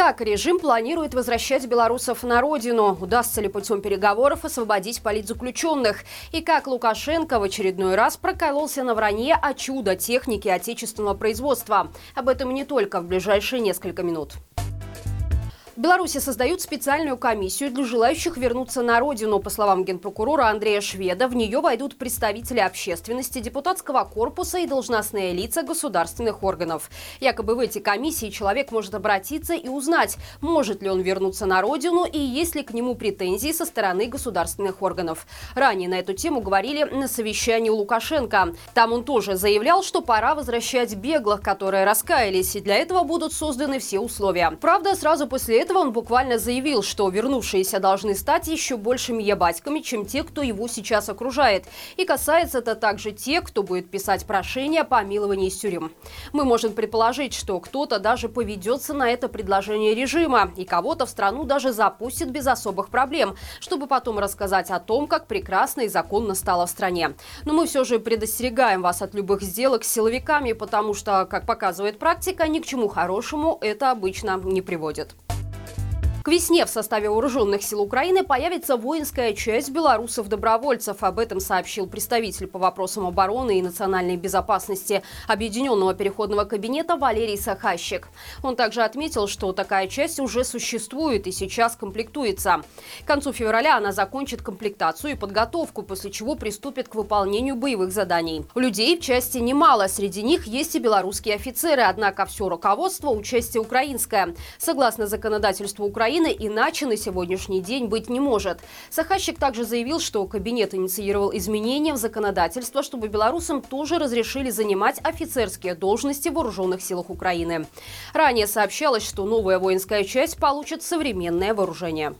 Как режим планирует возвращать белорусов на родину? Удастся ли путем переговоров освободить политзаключенных? И как Лукашенко в очередной раз прокололся на вранье о чудо техники отечественного производства? Об этом не только в ближайшие несколько минут. В Беларуси создают специальную комиссию для желающих вернуться на родину. По словам генпрокурора Андрея Шведа, в нее войдут представители общественности, депутатского корпуса и должностные лица государственных органов. Якобы в эти комиссии человек может обратиться и узнать, может ли он вернуться на родину и есть ли к нему претензии со стороны государственных органов. Ранее на эту тему говорили на совещании у Лукашенко. Там он тоже заявлял, что пора возвращать беглых, которые раскаялись, и для этого будут созданы все условия. Правда, сразу после этого этого он буквально заявил, что вернувшиеся должны стать еще большими ябатьками, чем те, кто его сейчас окружает. И касается это также тех, кто будет писать прошение о помиловании из тюрем. Мы можем предположить, что кто-то даже поведется на это предложение режима и кого-то в страну даже запустит без особых проблем, чтобы потом рассказать о том, как прекрасно и законно стало в стране. Но мы все же предостерегаем вас от любых сделок с силовиками, потому что, как показывает практика, ни к чему хорошему это обычно не приводит. К весне в составе вооруженных сил Украины появится воинская часть белорусов-добровольцев. Об этом сообщил представитель по вопросам обороны и национальной безопасности Объединенного переходного кабинета Валерий Сахащик. Он также отметил, что такая часть уже существует и сейчас комплектуется. К концу февраля она закончит комплектацию и подготовку, после чего приступит к выполнению боевых заданий. Людей в части немало. Среди них есть и белорусские офицеры, однако все руководство участие украинское. Согласно законодательству Украины, Украины иначе на сегодняшний день быть не может. Сахащик также заявил, что кабинет инициировал изменения в законодательство, чтобы белорусам тоже разрешили занимать офицерские должности в вооруженных силах Украины. Ранее сообщалось, что новая воинская часть получит современное вооружение.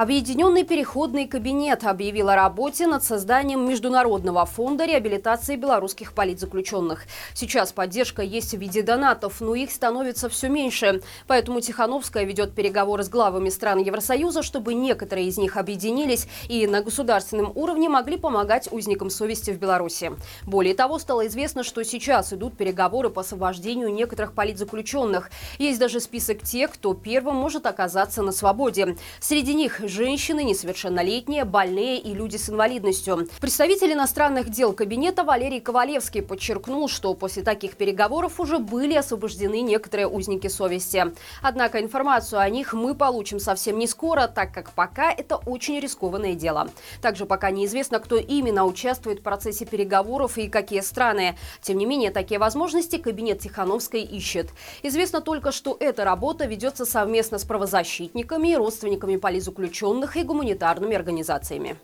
Объединенный переходный кабинет объявил о работе над созданием Международного фонда реабилитации белорусских политзаключенных. Сейчас поддержка есть в виде донатов, но их становится все меньше. Поэтому Тихановская ведет переговоры с главами стран Евросоюза, чтобы некоторые из них объединились и на государственном уровне могли помогать узникам совести в Беларуси. Более того, стало известно, что сейчас идут переговоры по освобождению некоторых политзаключенных. Есть даже список тех, кто первым может оказаться на свободе. Среди них женщины, несовершеннолетние, больные и люди с инвалидностью. Представитель иностранных дел кабинета Валерий Ковалевский подчеркнул, что после таких переговоров уже были освобождены некоторые узники совести. Однако информацию о них мы получим совсем не скоро, так как пока это очень рискованное дело. Также пока неизвестно, кто именно участвует в процессе переговоров и какие страны. Тем не менее, такие возможности кабинет Тихановской ищет. Известно только, что эта работа ведется совместно с правозащитниками и родственниками политзаключенных заключенных и гуманитарными организациями.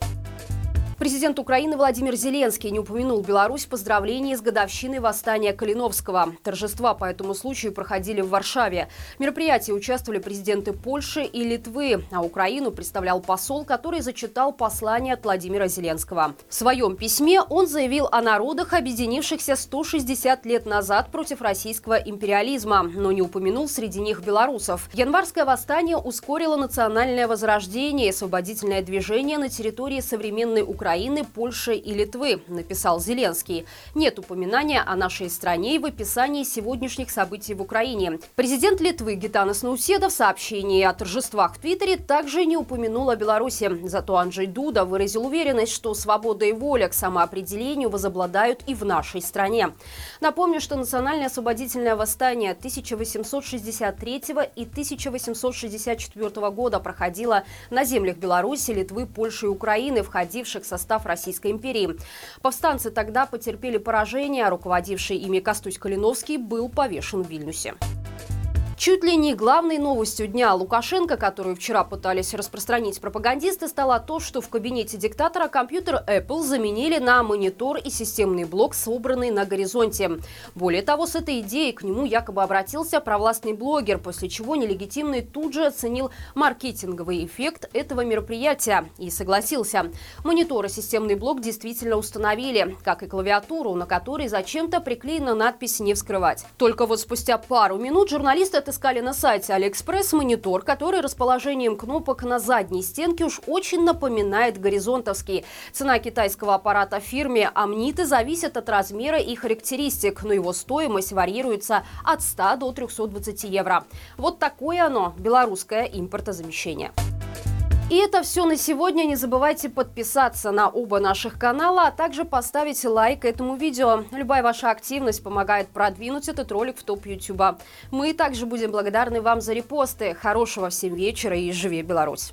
Президент Украины Владимир Зеленский не упомянул Беларусь в поздравлении с годовщиной восстания Калиновского. Торжества по этому случаю проходили в Варшаве. В мероприятии участвовали президенты Польши и Литвы, а Украину представлял посол, который зачитал послание от Владимира Зеленского. В своем письме он заявил о народах, объединившихся 160 лет назад против российского империализма, но не упомянул среди них белорусов. Январское восстание ускорило национальное возрождение и освободительное движение на территории современной Украины Украины, Польши и Литвы, написал Зеленский. Нет упоминания о нашей стране в описании сегодняшних событий в Украине. Президент Литвы Гитанас Науседа в сообщении о торжествах в Твиттере также не упомянул о Беларуси. Зато Анджей Дуда выразил уверенность, что свобода и воля к самоопределению возобладают и в нашей стране. Напомню, что национальное освободительное восстание 1863 и 1864 года проходило на землях Беларуси, Литвы, Польши и Украины, входивших в состав Российской империи. Повстанцы тогда потерпели поражение, а руководивший ими Костусь Калиновский был повешен в Вильнюсе. Чуть ли не главной новостью дня Лукашенко, которую вчера пытались распространить пропагандисты, стало то, что в кабинете диктатора компьютер Apple заменили на монитор и системный блок, собранный на горизонте. Более того, с этой идеей к нему якобы обратился провластный блогер, после чего нелегитимный тут же оценил маркетинговый эффект этого мероприятия и согласился. Монитор и системный блок действительно установили, как и клавиатуру, на которой зачем-то приклеена надпись «Не вскрывать». Только вот спустя пару минут журналисты отыскали на сайте Алиэкспресс монитор, который расположением кнопок на задней стенке уж очень напоминает горизонтовский. Цена китайского аппарата фирме Амниты зависит от размера и характеристик, но его стоимость варьируется от 100 до 320 евро. Вот такое оно, белорусское импортозамещение. И это все на сегодня. Не забывайте подписаться на оба наших канала, а также поставить лайк этому видео. Любая ваша активность помогает продвинуть этот ролик в топ Ютуба. Мы также будем благодарны вам за репосты. Хорошего всем вечера и живи Беларусь!